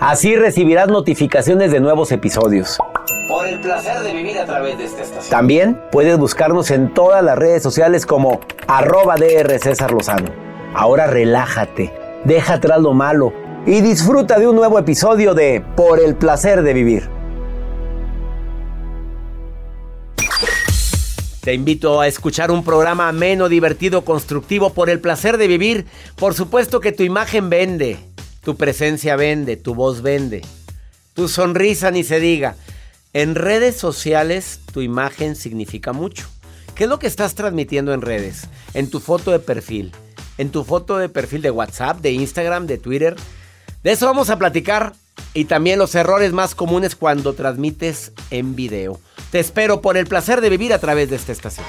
Así recibirás notificaciones de nuevos episodios. Por el placer de vivir a través de esta estación. También puedes buscarnos en todas las redes sociales como arroba DR César Lozano. Ahora relájate, deja atrás lo malo y disfruta de un nuevo episodio de Por el placer de vivir. Te invito a escuchar un programa ameno, divertido, constructivo por el placer de vivir. Por supuesto que tu imagen vende, tu presencia vende, tu voz vende, tu sonrisa ni se diga. En redes sociales tu imagen significa mucho. ¿Qué es lo que estás transmitiendo en redes? En tu foto de perfil, en tu foto de perfil de WhatsApp, de Instagram, de Twitter. De eso vamos a platicar y también los errores más comunes cuando transmites en video. Te espero por el placer de vivir a través de esta estación.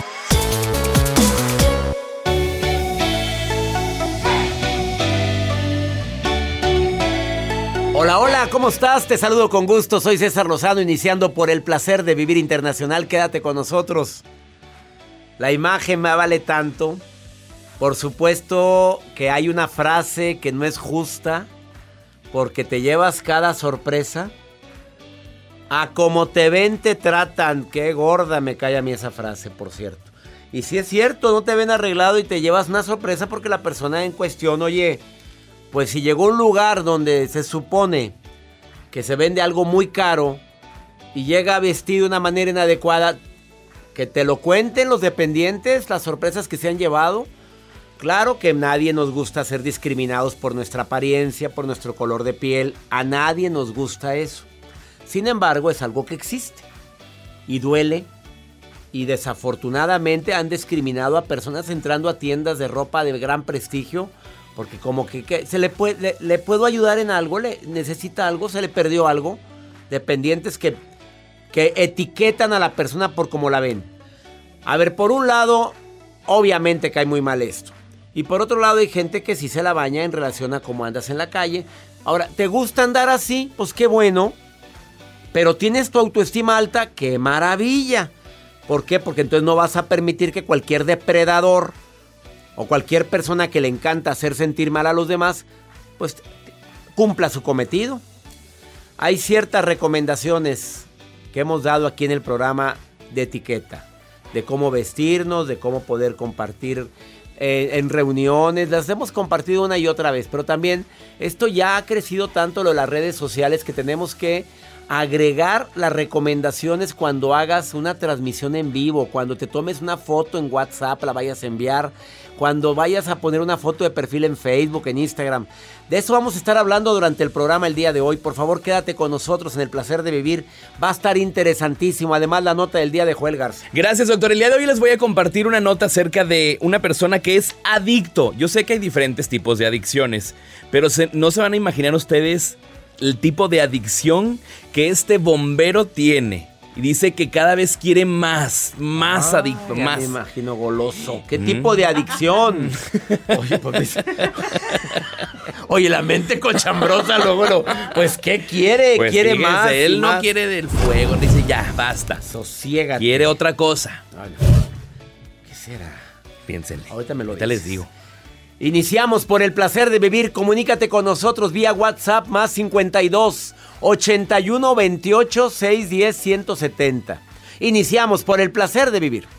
Hola, hola, ¿cómo estás? Te saludo con gusto. Soy César Lozano, iniciando por el placer de vivir internacional. Quédate con nosotros. La imagen me vale tanto. Por supuesto que hay una frase que no es justa, porque te llevas cada sorpresa. A como te ven, te tratan. Qué gorda me cae a mí esa frase, por cierto. Y si es cierto, no te ven arreglado y te llevas una sorpresa porque la persona en cuestión, oye, pues si llegó a un lugar donde se supone que se vende algo muy caro y llega vestido de una manera inadecuada, que te lo cuenten los dependientes, las sorpresas que se han llevado. Claro que nadie nos gusta ser discriminados por nuestra apariencia, por nuestro color de piel. A nadie nos gusta eso. Sin embargo, es algo que existe. Y duele. Y desafortunadamente han discriminado a personas entrando a tiendas de ropa de gran prestigio porque como que, se le, puedo ayudar en algo, le necesita algo, se le perdió algo. Dependientes que, que etiquetan a la persona por cómo la ven. A ver, por un lado, obviamente cae muy mal esto. Y por otro lado hay gente que sí se la baña en relación a cómo andas en la calle. Ahora, ¿te gusta andar así? Pues qué bueno. Pero tienes tu autoestima alta, qué maravilla. ¿Por qué? Porque entonces no vas a permitir que cualquier depredador o cualquier persona que le encanta hacer sentir mal a los demás, pues cumpla su cometido. Hay ciertas recomendaciones que hemos dado aquí en el programa de etiqueta, de cómo vestirnos, de cómo poder compartir eh, en reuniones, las hemos compartido una y otra vez, pero también esto ya ha crecido tanto lo de las redes sociales que tenemos que agregar las recomendaciones cuando hagas una transmisión en vivo, cuando te tomes una foto en WhatsApp, la vayas a enviar, cuando vayas a poner una foto de perfil en Facebook, en Instagram. De eso vamos a estar hablando durante el programa el día de hoy. Por favor, quédate con nosotros en el placer de vivir. Va a estar interesantísimo. Además, la nota del día de Joel Garza. Gracias, doctor. El día de hoy les voy a compartir una nota acerca de una persona que es adicto. Yo sé que hay diferentes tipos de adicciones, pero no se van a imaginar ustedes el tipo de adicción que este bombero tiene. Y dice que cada vez quiere más, más ah, adicto, más. Me imagino goloso. ¿Qué tipo de adicción? Oye, pues, Oye, la mente cochambrosa luego, pues ¿qué quiere? Pues quiere más. Él no quiere del fuego, dice ya, basta. Sosiega. Quiere otra cosa. ¿Qué será? Piénsenle. Ahorita me lo Ahorita les digo. Iniciamos por el placer de vivir. Comunícate con nosotros vía WhatsApp más 52 81 28 610 170. Iniciamos por el placer de vivir.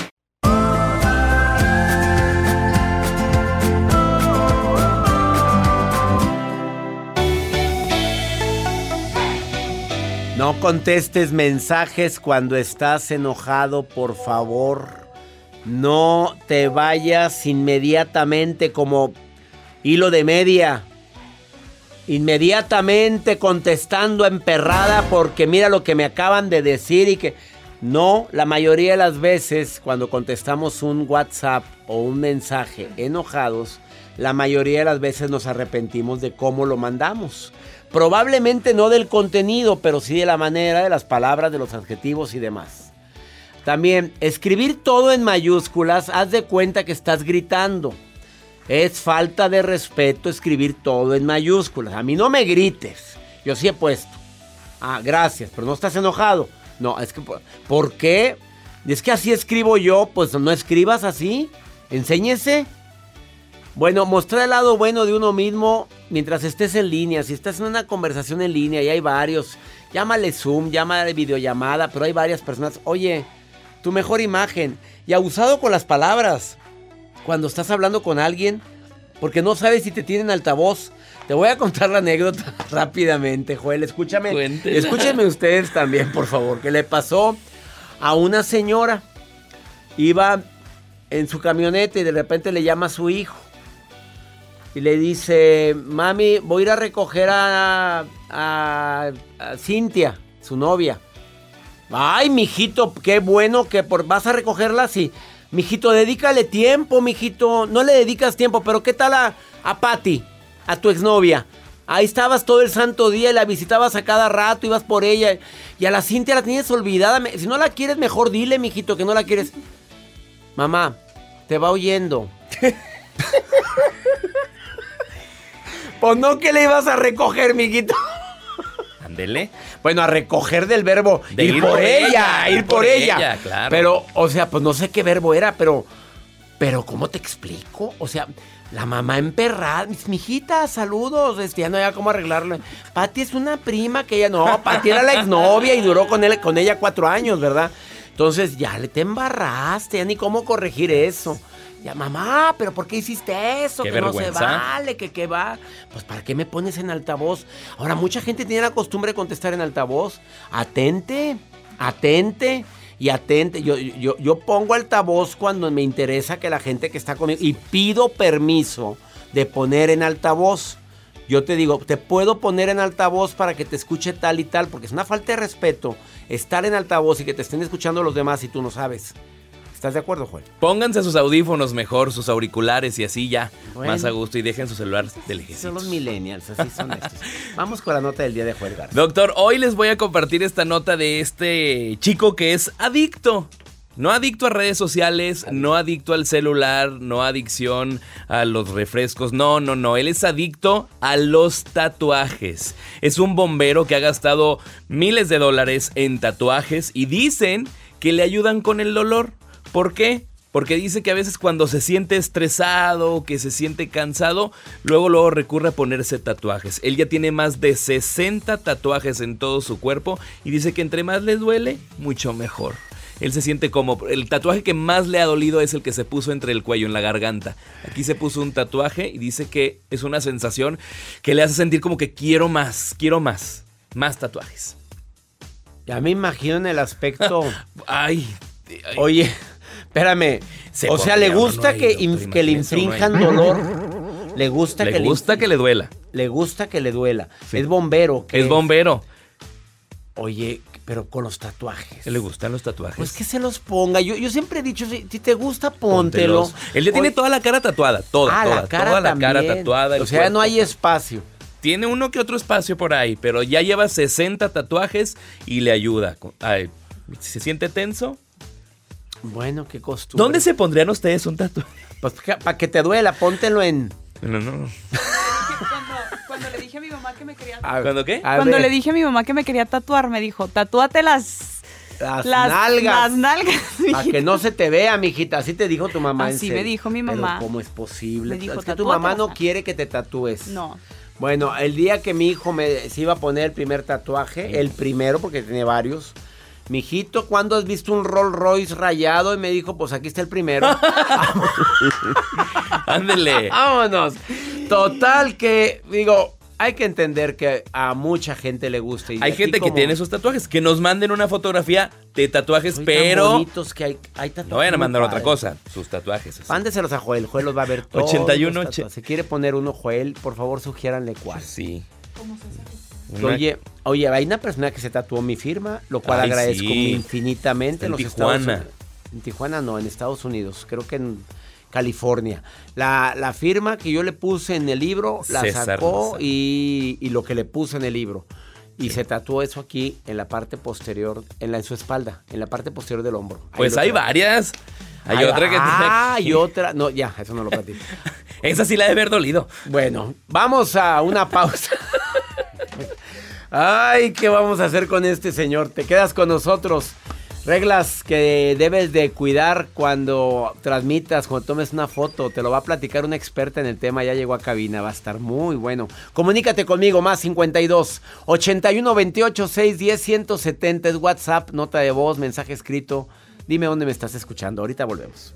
No contestes mensajes cuando estás enojado, por favor. No te vayas inmediatamente como hilo de media. Inmediatamente contestando emperrada porque mira lo que me acaban de decir y que... No, la mayoría de las veces cuando contestamos un WhatsApp o un mensaje enojados, la mayoría de las veces nos arrepentimos de cómo lo mandamos. Probablemente no del contenido, pero sí de la manera, de las palabras, de los adjetivos y demás. También, escribir todo en mayúsculas, haz de cuenta que estás gritando. Es falta de respeto escribir todo en mayúsculas. A mí no me grites. Yo sí he puesto. Ah, gracias, pero no estás enojado. No, es que, ¿por qué? Es que así escribo yo, pues no escribas así. Enséñese. Bueno, mostrar el lado bueno de uno mismo mientras estés en línea. Si estás en una conversación en línea y hay varios, llámale Zoom, llámale videollamada, pero hay varias personas. Oye, tu mejor imagen. Y abusado con las palabras. Cuando estás hablando con alguien, porque no sabes si te tienen altavoz. Te voy a contar la anécdota rápidamente, Joel. Escúchame. Escúchenme ustedes también, por favor. Que le pasó a una señora. Iba en su camioneta y de repente le llama a su hijo y le dice, mami, voy a ir a recoger a, a, Cintia, su novia. Ay, mijito, qué bueno que por, vas a recogerla así. Mijito, dedícale tiempo, mijito. No le dedicas tiempo, pero ¿qué tal a, a Patty, a tu exnovia? Ahí estabas todo el santo día y la visitabas a cada rato, ibas por ella. Y a la Cintia la tienes olvidada. Si no la quieres, mejor dile, mijito, que no la quieres. Mamá, te va oyendo. Pues no que le ibas a recoger, mijito. Ándele. Bueno, a recoger del verbo De ir, por ella, ir por, ella. claro. Pero, o sea, pues no sé qué verbo era, pero, pero ¿cómo te explico? O sea, la mamá emperrada, mis mijita, saludos, este, ya no había cómo arreglarlo. Pati es una prima que ella, no, Pati era la exnovia y duró con, él, con ella cuatro años, ¿verdad? Entonces ya le te embarraste, ya ni cómo corregir eso. Ya, mamá, pero ¿por qué hiciste eso? Qué que no se vale, que qué va. Pues ¿para qué me pones en altavoz? Ahora, mucha gente tiene la costumbre de contestar en altavoz. Atente, atente y atente. Yo, yo, yo pongo altavoz cuando me interesa que la gente que está conmigo y pido permiso de poner en altavoz. Yo te digo, te puedo poner en altavoz para que te escuche tal y tal, porque es una falta de respeto estar en altavoz y que te estén escuchando los demás y tú no sabes. ¿Estás de acuerdo, Juan? Pónganse sus audífonos mejor, sus auriculares y así ya. Bueno. Más a gusto y dejen su celular de Son lejecitos. los millennials, así son estos. Vamos con la nota del día de Juan Garza. Doctor, hoy les voy a compartir esta nota de este chico que es adicto. No adicto a redes sociales, no adicto al celular, no adicción a los refrescos, no, no, no, él es adicto a los tatuajes. Es un bombero que ha gastado miles de dólares en tatuajes y dicen que le ayudan con el dolor. ¿Por qué? Porque dice que a veces cuando se siente estresado, que se siente cansado, luego luego recurre a ponerse tatuajes. Él ya tiene más de 60 tatuajes en todo su cuerpo y dice que entre más le duele, mucho mejor. Él se siente como el tatuaje que más le ha dolido es el que se puso entre el cuello en la garganta. Aquí se puso un tatuaje y dice que es una sensación que le hace sentir como que quiero más, quiero más, más tatuajes. Ya me imagino en el aspecto. Ay, ay. Oye, espérame. Se o sea, le gusta que, in- que le infrinjan dolor. Le gusta que le gusta que le duela. le gusta que le duela. Es bombero. ¿qué Es bombero. Oye, pero con los tatuajes. Le gustan los tatuajes. Pues que se los ponga. Yo, yo siempre he dicho, si, si te gusta, póntelo. Póntelos. Él ya tiene toda la cara tatuada, toda, ah, toda, la cara toda la cara tatuada. O sea, no hay espacio. Tiene uno que otro espacio por ahí, pero ya lleva 60 tatuajes y le ayuda. Ay, si se siente tenso. Bueno, qué costumbre. ¿Dónde se pondrían ustedes un tatuaje? Pues para que te duela, póntelo en. No, no. Cuando, cuando le dije a mi mamá que me quería a- ¿Cuándo qué? Cuando le dije a mi mamá que me quería tatuar, me dijo, tatúate las, Las, las nalgas. Las nalgas. Para que no se te vea, mijita. Así te dijo tu mamá. Así me dijo mi Pero mamá. ¿Cómo es posible? Me dijo, es que tu "Tatúate mamá no nalgas". quiere que te tatúes. No. Bueno, el día que mi hijo me, se iba a poner el primer tatuaje, el primero, porque tiene varios. Mijito, ¿cuándo has visto un Rolls Royce rayado? Y me dijo, pues aquí está el primero. Ándele. Vámonos. Total que, digo, hay que entender que a mucha gente le gusta. y Hay gente que como- tiene esos tatuajes. Que nos manden una fotografía de tatuajes, tan pero. bonitos que hay, hay tatuajes No vayan a mandar otra cosa. Sus tatuajes. así. Mándeselos a Joel. Joel los va a ver todos. 81, los tatuajes. Si quiere poner uno, Joel, por favor, sugiéranle cuál. Sí. Una- Oye, oye, hay una persona que se tatuó mi firma, lo cual Ay, agradezco sí. infinitamente. En los Tijuana. Estados Unidos. En Tijuana no, en Estados Unidos, creo que en California. La, la firma que yo le puse en el libro la César sacó y, y lo que le puse en el libro. Y se tatuó eso aquí en la parte posterior, en, la, en su espalda, en la parte posterior del hombro. Ahí Pues hay varias. Hay otra que Ah, y otra. No, ya, eso no lo platico. Esa sí la de haber dolido. Bueno, vamos a una pausa. Ay, ¿qué vamos a hacer con este señor? Te quedas con nosotros. Reglas que debes de cuidar cuando transmitas, cuando tomes una foto. Te lo va a platicar una experta en el tema. Ya llegó a cabina. Va a estar muy bueno. Comunícate conmigo. Más 52 81 28 610 170 es WhatsApp. Nota de voz, mensaje escrito. Dime dónde me estás escuchando. Ahorita volvemos.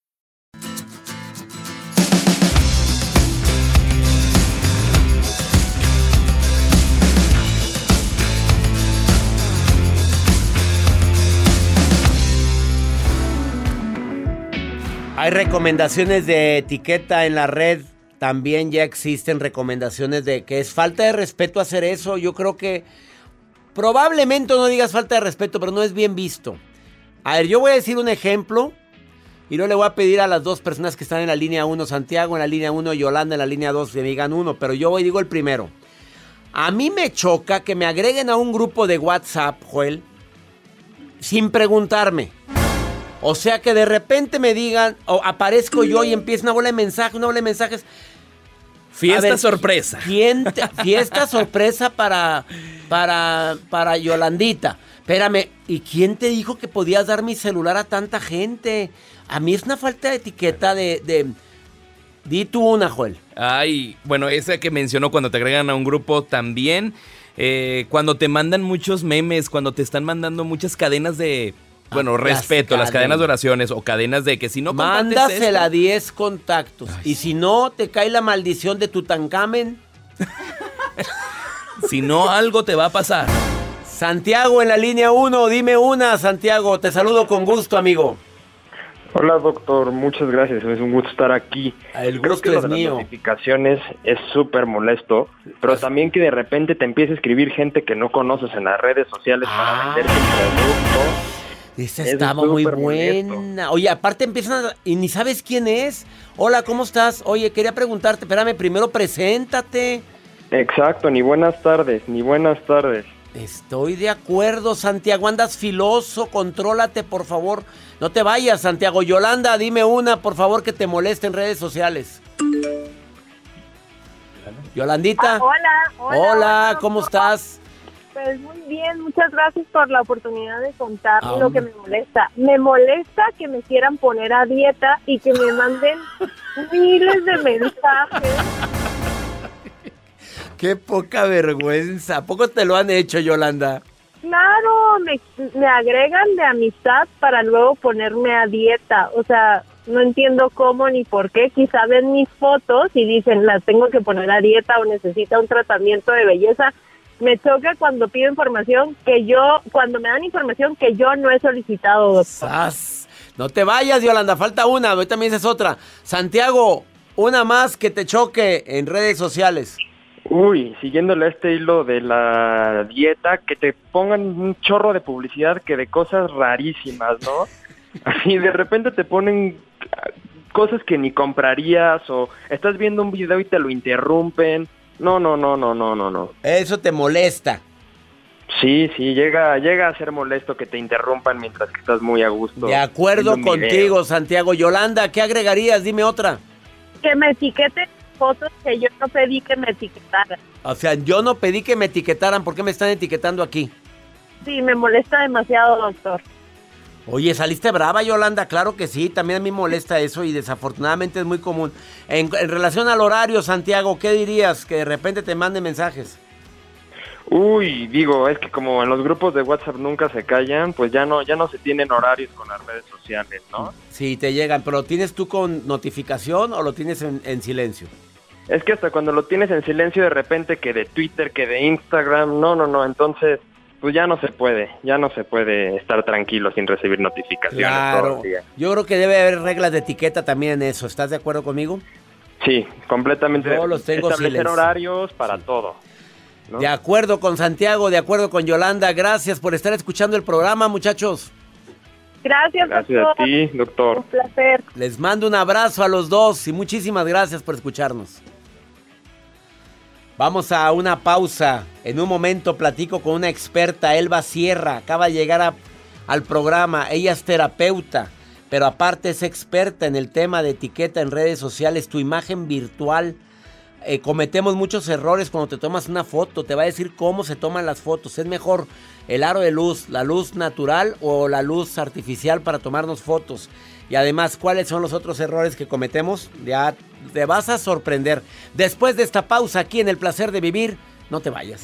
Hay recomendaciones de etiqueta en la red. También ya existen recomendaciones de que es falta de respeto hacer eso. Yo creo que probablemente no digas falta de respeto, pero no es bien visto. A ver, yo voy a decir un ejemplo y luego le voy a pedir a las dos personas que están en la línea 1, Santiago en la línea 1, Yolanda en la línea 2, que me digan uno, pero yo voy digo el primero. A mí me choca que me agreguen a un grupo de WhatsApp, Joel, sin preguntarme. O sea que de repente me digan, o aparezco yo y empieza una bola de mensajes, una bola de mensajes. Fiesta ver, sorpresa. ¿quién te- fiesta sorpresa para, para, para Yolandita. Espérame, ¿y quién te dijo que podías dar mi celular a tanta gente? A mí es una falta de etiqueta de... de di tú una, Joel. Ay, bueno, esa que mencionó cuando te agregan a un grupo también. eh, cuando te mandan muchos memes, cuando te están mandando muchas cadenas de. Bueno, Ah, las respeto, las cadenas de oraciones o cadenas de que si no Mándasela a esto- 10 contactos. y si no, te cae la maldición de Tutankamen. Si no, algo te va a pasar. Santiago en la línea 1, dime una, Santiago. Te saludo con gusto, amigo. Hola doctor, muchas gracias, es un gusto estar aquí. El Creo gusto que lo es de las mío. notificaciones es súper molesto, pero también que de repente te empiece a escribir gente que no conoces en las redes sociales para venderte un producto. Esa Es estaba muy buena. Oye, aparte empiezan a- y ni sabes quién es. Hola, ¿cómo estás? Oye, quería preguntarte, espérame, primero preséntate. Exacto, ni buenas tardes, ni buenas tardes. Estoy de acuerdo, Santiago. Andas filoso, contrólate, por favor. No te vayas, Santiago. Yolanda, dime una, por favor, que te moleste en redes sociales. Yolandita. Ah, hola, hola, Hola, hola. ¿cómo estás? Pues muy bien, muchas gracias por la oportunidad de contar Ah, lo que me molesta. Me molesta que me quieran poner a dieta y que me manden miles de mensajes. Qué poca vergüenza. ¿A poco te lo han hecho, Yolanda? Claro, me, me agregan de amistad para luego ponerme a dieta. O sea, no entiendo cómo ni por qué. Quizá ven mis fotos y dicen, las tengo que poner a dieta o necesita un tratamiento de belleza. Me choca cuando pido información que yo, cuando me dan información que yo no he solicitado, doctor. ¡Sas! No te vayas, Yolanda. Falta una. Ahorita me dices otra. Santiago, una más que te choque en redes sociales. Uy, siguiéndole este hilo de la dieta, que te pongan un chorro de publicidad que de cosas rarísimas, ¿no? Así de repente te ponen cosas que ni comprarías o estás viendo un video y te lo interrumpen. No, no, no, no, no, no, no. Eso te molesta. Sí, sí, llega, llega a ser molesto que te interrumpan mientras que estás muy a gusto. De acuerdo video. contigo, Santiago. Yolanda, ¿qué agregarías? Dime otra. Que me etiqueten fotos que yo no pedí que me etiquetaran. O sea, yo no pedí que me etiquetaran. ¿Por qué me están etiquetando aquí? Sí, me molesta demasiado, doctor. Oye, ¿saliste brava, Yolanda? Claro que sí, también a mí molesta eso y desafortunadamente es muy común. En, en relación al horario, Santiago, ¿qué dirías? Que de repente te manden mensajes. Uy, digo, es que como en los grupos de WhatsApp nunca se callan, pues ya no, ya no se tienen horarios con las redes sociales, ¿no? Sí, te llegan, pero ¿lo tienes tú con notificación o lo tienes en, en silencio? Es que hasta cuando lo tienes en silencio de repente que de Twitter, que de Instagram, no, no, no, entonces pues ya no se puede, ya no se puede estar tranquilo sin recibir notificaciones todo Claro. el día. Yo creo que debe haber reglas de etiqueta también en eso. ¿Estás de acuerdo conmigo? Sí, completamente. Yo los tengo Establecer silencio. horarios para todo. ¿no? De acuerdo con Santiago, de acuerdo con Yolanda. Gracias por estar escuchando el programa, muchachos. Gracias, Gracias a ti, doctor. Un placer. Les mando un abrazo a los dos y muchísimas gracias por escucharnos. Vamos a una pausa. En un momento platico con una experta, Elba Sierra. Acaba de llegar al programa. Ella es terapeuta, pero aparte es experta en el tema de etiqueta en redes sociales, tu imagen virtual. Eh, cometemos muchos errores cuando te tomas una foto. Te va a decir cómo se toman las fotos. Es mejor el aro de luz, la luz natural o la luz artificial para tomarnos fotos. Y además, ¿cuáles son los otros errores que cometemos? Ya te vas a sorprender. Después de esta pausa aquí en El Placer de Vivir, no te vayas.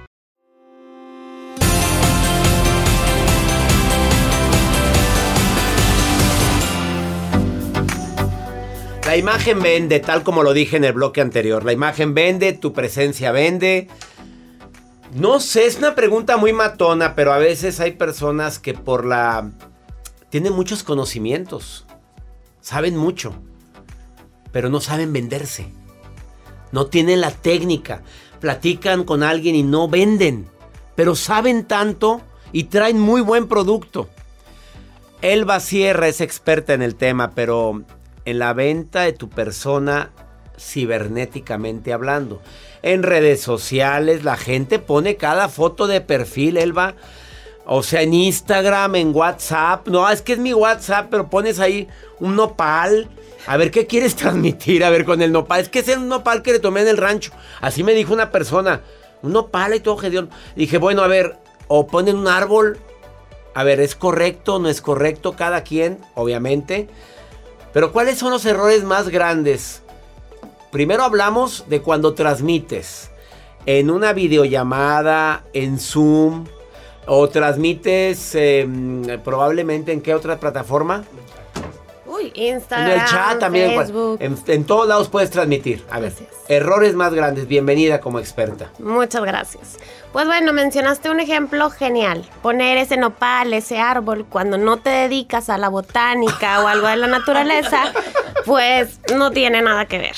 La imagen vende, tal como lo dije en el bloque anterior. La imagen vende, tu presencia vende. No sé, es una pregunta muy matona, pero a veces hay personas que por la... tienen muchos conocimientos, saben mucho, pero no saben venderse. No tienen la técnica. Platican con alguien y no venden, pero saben tanto y traen muy buen producto. Elba Sierra es experta en el tema, pero en la venta de tu persona cibernéticamente hablando. En redes sociales la gente pone cada foto de perfil, Elba. O sea, en Instagram, en WhatsApp. No, es que es mi WhatsApp, pero pones ahí un nopal. A ver, ¿qué quieres transmitir? A ver, con el nopal. Es que es el nopal que le tomé en el rancho. Así me dijo una persona. Un nopal y todo, Gedeón. Dije, bueno, a ver, o ponen un árbol. A ver, ¿es correcto? ¿No es correcto? Cada quien, obviamente. Pero ¿cuáles son los errores más grandes? Primero hablamos de cuando transmites en una videollamada, en Zoom, o transmites eh, probablemente en qué otra plataforma? Uy, Instagram, en el chat también. Facebook. En, en todos lados puedes transmitir. A ver, errores más grandes. Bienvenida como experta. Muchas gracias. Pues bueno, mencionaste un ejemplo genial. Poner ese nopal, ese árbol, cuando no te dedicas a la botánica o algo de la naturaleza, pues no tiene nada que ver.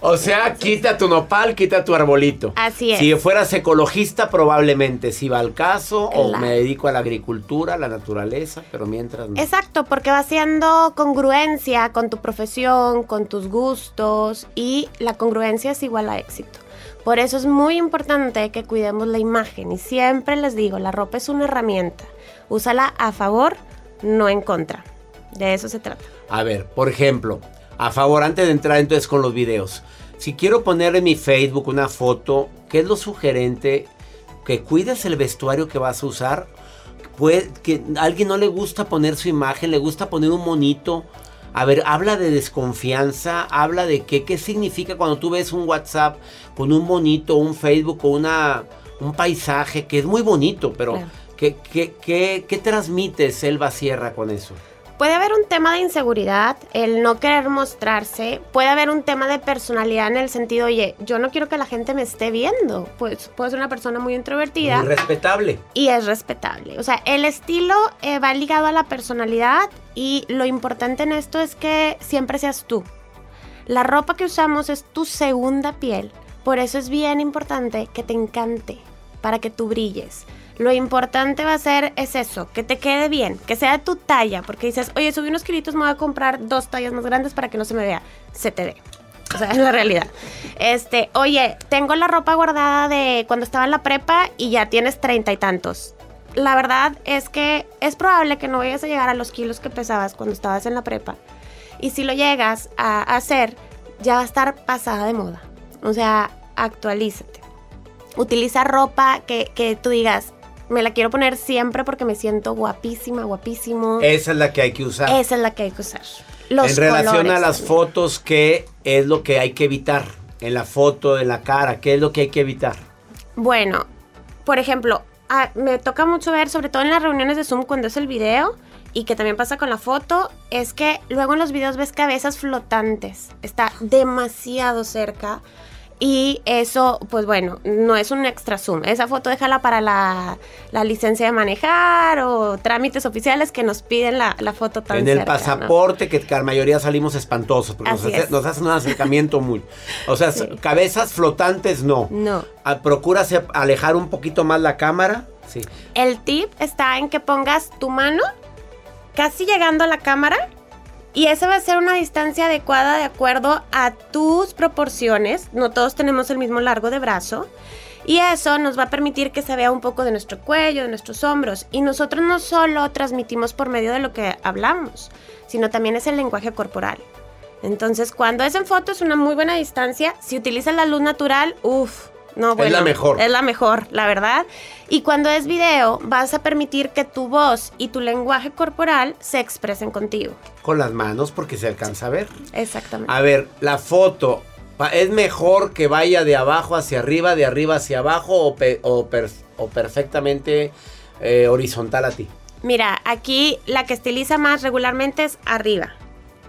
O sea, quita tu nopal, quita tu arbolito. Así es. Si fueras ecologista, probablemente si va al caso, o me dedico a la agricultura, a la naturaleza, pero mientras no. Exacto, porque va siendo congruencia con tu profesión, con tus gustos y la congruencia es igual a éxito. Por eso es muy importante que cuidemos la imagen y siempre les digo, la ropa es una herramienta. Úsala a favor, no en contra. De eso se trata. A ver, por ejemplo, a favor, antes de entrar entonces con los videos, si quiero poner en mi Facebook una foto, ¿qué es lo sugerente? Que cuides el vestuario que vas a usar. Puede, que a alguien no le gusta poner su imagen, le gusta poner un monito. A ver, habla de desconfianza, habla de qué, qué significa cuando tú ves un WhatsApp con un bonito, un Facebook o una, un paisaje que es muy bonito, pero Claro. ¿qué, qué, qué, qué transmite Selva Sierra con eso? Puede haber un tema de inseguridad, el no querer mostrarse. Puede haber un tema de personalidad en el sentido, oye, yo no quiero que la gente me esté viendo. Pues puedo ser una persona muy introvertida Muy respetable. y es respetable. O sea, el estilo eh, va ligado a la personalidad y lo importante en esto es que siempre seas tú. La ropa que usamos es tu segunda piel. Por eso es bien importante que te encante, para que tú brilles. Lo importante va a ser es eso, que te quede bien, que sea tu talla, porque dices, oye, subí unos kilitos, me voy a comprar dos tallas más grandes para que no se me vea. Se te ve. O sea, es la realidad. Este, oye, tengo la ropa guardada de cuando estaba en la prepa y ya tienes treinta y tantos. La verdad es que es probable que no vayas a llegar a los kilos que pesabas cuando estabas en la prepa. Y si lo llegas a hacer, ya va a estar pasada de moda. O sea, actualízate. Utiliza ropa que, que tú digas, me la quiero poner siempre porque me siento guapísima, guapísimo. Esa es la que hay que usar. Esa es la que hay que usar. Los en relación a las también. fotos, ¿qué es lo que hay que evitar? En la foto, en la cara, ¿qué es lo que hay que evitar? Bueno, por ejemplo, ah, me toca mucho ver, sobre todo en las reuniones de Zoom cuando es el video y que también pasa con la foto, es que luego en los videos ves cabezas flotantes. Está demasiado cerca. Y eso, pues bueno, no es un extra zoom. Esa foto déjala para la, la licencia de manejar o trámites oficiales que nos piden la, la foto tan en el cerca, ¿no? pasaporte, que la mayoría salimos espantosos, porque nos, Así hace- es. nos hacen un acercamiento muy... O sea, cabezas flotantes no. No. Ah, Procura se- alejar un poquito más la cámara. Sí. El tip está en que pongas tu mano casi llegando a la cámara y esa va a ser una distancia adecuada de acuerdo a tus proporciones. No todos tenemos el mismo largo de brazo. Y eso nos va a permitir que se vea un poco de nuestro cuello, de nuestros hombros. Y nosotros no solo transmitimos por medio de lo que hablamos, sino también es el lenguaje corporal. Entonces, cuando es en foto es una muy buena distancia. Si utilizas la luz natural, uff, no, Es la mejor. Es la mejor, la verdad. Y cuando es video, vas a permitir que tu voz y tu lenguaje corporal se expresen contigo. Con las manos porque se alcanza a ver. Exactamente. A ver, la foto. ¿Es mejor que vaya de abajo hacia arriba, de arriba hacia abajo o, pe- o per- o perfectamente eh, horizontal a ti? Mira, aquí la que estiliza más regularmente es arriba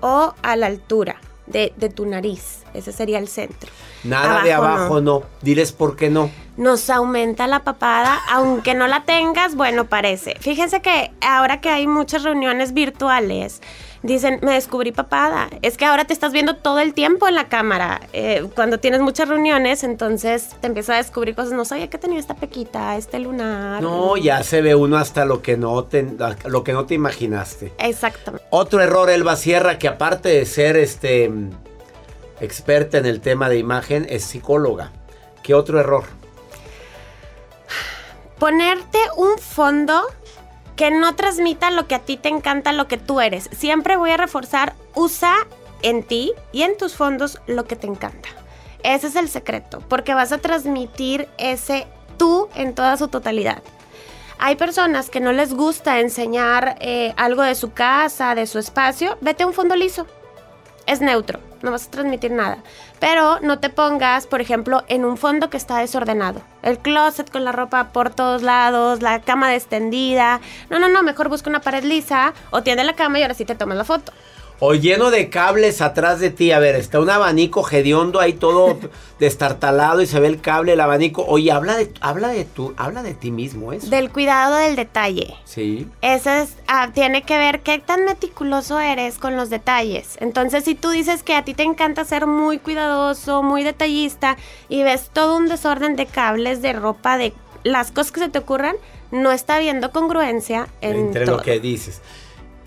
o a la altura de, de tu nariz. Ese sería el centro. Nada de Abajo abajo no. Diles por qué no. Nos aumenta la papada, aunque no la tengas, bueno, parece. Fíjense que ahora que hay muchas reuniones virtuales, dicen, me descubrí papada. Es que ahora te estás viendo todo el tiempo en la cámara. Eh, cuando tienes muchas reuniones, entonces te empiezas a descubrir cosas. No sabía que tenía esta pequita, este lunar. No, ya se ve uno hasta lo que no te, lo que no te imaginaste. Exactamente. Otro error, Elba Sierra, que aparte de ser este experta en el tema de imagen, es psicóloga. ¿Qué otro error? Ponerte un fondo que no transmita lo que a ti te encanta, lo que tú eres. Siempre voy a reforzar, usa en ti y en tus fondos lo que te encanta. Ese es el secreto, porque vas a transmitir ese tú en toda su totalidad. Hay personas que no les gusta enseñar eh, algo de su casa, de su espacio. Vete a un fondo liso. Es neutro, no vas a transmitir nada. Pero no te pongas, por ejemplo, en un fondo que está desordenado. El closet con la ropa por todos lados, la cama extendida. No, no, no, mejor busca una pared lisa o tiende la cama y ahora sí te tomas la foto. O lleno de cables atrás de ti. A ver, está un abanico hediondo ahí todo destartalado y se ve el cable, el abanico. Oye, habla de, habla de tú, habla de ti mismo, ¿eso? Del cuidado del detalle. Sí. Ese es, ah, tiene que ver qué tan meticuloso eres con los detalles. Entonces, si tú dices que a ti te encanta ser muy cuidadoso, muy detallista y ves todo un desorden de cables, de ropa, de las cosas que se te ocurran, no está viendo congruencia en Entre todo. lo que dices.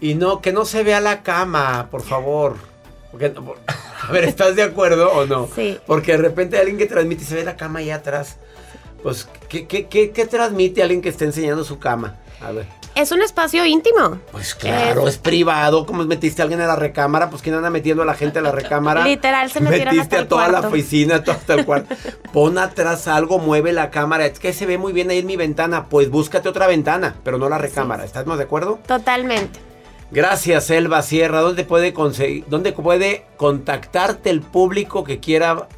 Y no, que no se vea la cama, por favor. Porque a ver, ¿estás de acuerdo o no? Sí. Porque de repente hay alguien que transmite y se ve la cama ahí atrás. Pues, ¿qué, qué, qué, qué transmite alguien que está enseñando su cama? A ver. Es un espacio íntimo. Pues claro, es privado. ¿Cómo metiste a alguien a la recámara? Pues ¿quién anda metiendo a la gente a la recámara? Literal, se metieron Metiste hasta a el toda la oficina, todo hasta el cuarto. Pon atrás algo, mueve la cámara. Es que se ve muy bien ahí en mi ventana. Pues búscate otra ventana, pero no la recámara. ¿Estás más de acuerdo? Totalmente. Gracias, Elba Sierra. ¿Dónde puede conseguir, dónde puede contactarte el público que quiera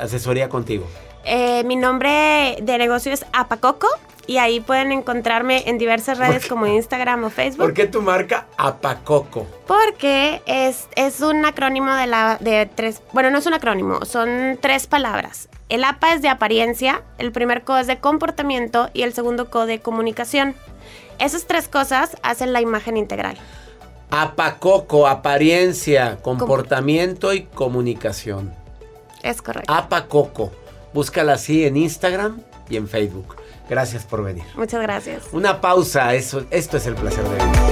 asesoría contigo? Eh, mi nombre de negocio es Apacoco y ahí pueden encontrarme en diversas redes como Instagram o Facebook. ¿Por qué tu marca Apacoco? Porque es, es un acrónimo de, la, de tres, bueno, no es un acrónimo, son tres palabras. El APA es de apariencia, el primer co es de comportamiento y el segundo co de comunicación. Esas tres cosas hacen la imagen integral. Apacoco, apariencia, comportamiento y comunicación. Es correcto. Apacoco. Búscala así en Instagram y en Facebook. Gracias por venir. Muchas gracias. Una pausa, eso, esto es el placer de vivir.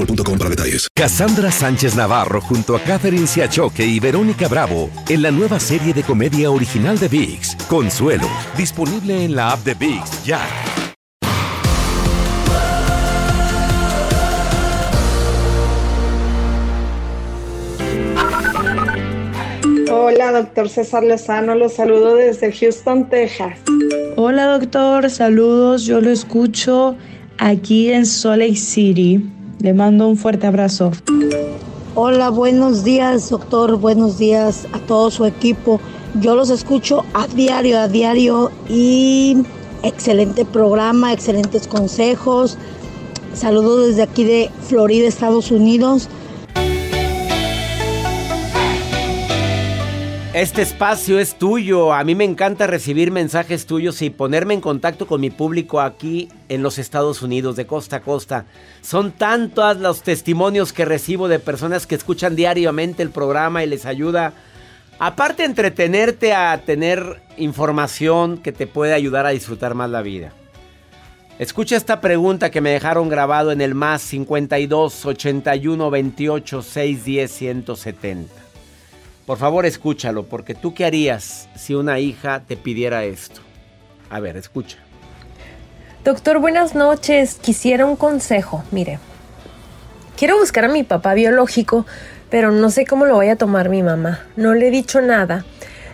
boostmobile.com para detalles. Cassandra Sánchez Navarro junto a Catherine Siachoque y Verónica Bravo en la nueva serie de comedia original de VIX, Consuelo, disponible en la app de VIX ya. Hola, doctor César Lozano, los saludo desde Houston, Texas. Hola, doctor, saludos, yo lo escucho aquí en Salt Lake City. Le mando un fuerte abrazo. Hola, buenos días, doctor, buenos días a todo su equipo. Yo los escucho a diario, a diario y excelente programa, excelentes consejos. Saludos desde aquí de Florida, Estados Unidos. Este espacio es tuyo. A mí me encanta recibir mensajes tuyos y ponerme en contacto con mi público aquí en los Estados Unidos, de costa a costa. Son tantos los testimonios que recibo de personas que escuchan diariamente el programa y les ayuda, aparte entretenerte, a tener información que te puede ayudar a disfrutar más la vida. Escucha esta pregunta que me dejaron grabado en el más 52 81 28 610 170. Por favor, escúchalo, porque tú qué harías si una hija te pidiera esto. A ver, escucha. Doctor, buenas noches. Quisiera un consejo. Mire, quiero buscar a mi papá biológico, pero no sé cómo lo vaya a tomar mi mamá. No le he dicho nada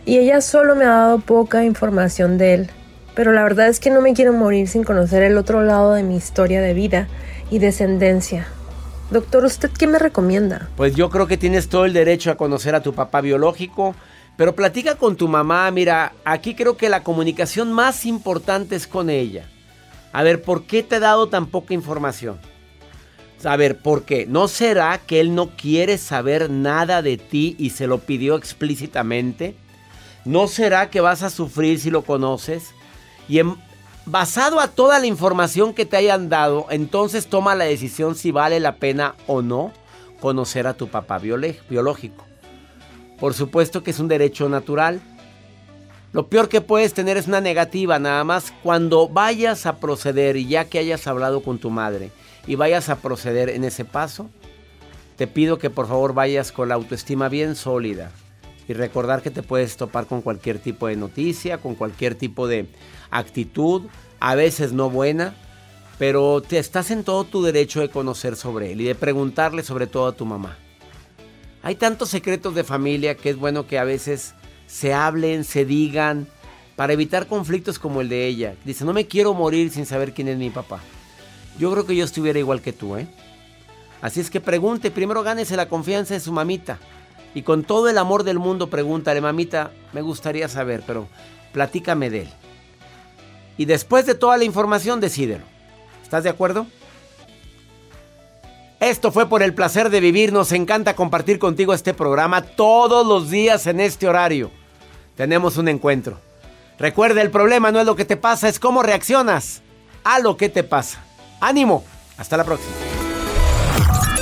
y ella solo me ha dado poca información de él. Pero la verdad es que no me quiero morir sin conocer el otro lado de mi historia de vida y descendencia. Doctor, ¿usted qué me recomienda? Pues yo creo que tienes todo el derecho a conocer a tu papá biológico, pero platica con tu mamá. Mira, aquí creo que la comunicación más importante es con ella. A ver, ¿por qué te he dado tan poca información? A ver, ¿por qué? ¿No será que él no quiere saber nada de ti y se lo pidió explícitamente? ¿No será que vas a sufrir si lo conoces? Y en, basado a toda la información que te hayan dado, entonces toma la decisión si vale la pena o no conocer a tu papá biológico. Por supuesto que es un derecho natural. Lo peor que puedes tener es una negativa, nada más cuando vayas a proceder y ya que hayas hablado con tu madre y vayas a proceder en ese paso, te pido que por favor vayas con la autoestima bien sólida y recordar que te puedes topar con cualquier tipo de noticia, con cualquier tipo de actitud, a veces no buena, pero te estás en todo tu derecho de conocer sobre él y de preguntarle sobre todo a tu mamá. Hay tantos secretos de familia que es bueno que a veces se hablen, se digan, para evitar conflictos como el de ella. Dice, no me quiero morir sin saber quién es mi papá. Yo creo que yo estuviera igual que tú, ¿eh? Así es que pregunte, primero gánese la confianza de su mamita. Y con todo el amor del mundo pregúntale, mamita, me gustaría saber, pero platícame de él. Y después de toda la información, decídelo. ¿Estás de acuerdo? Esto fue por el placer de vivir. Nos encanta compartir contigo este programa todos los días en este horario. Tenemos un encuentro. Recuerda, el problema no es lo que te pasa, es cómo reaccionas a lo que te pasa. Ánimo. Hasta la próxima.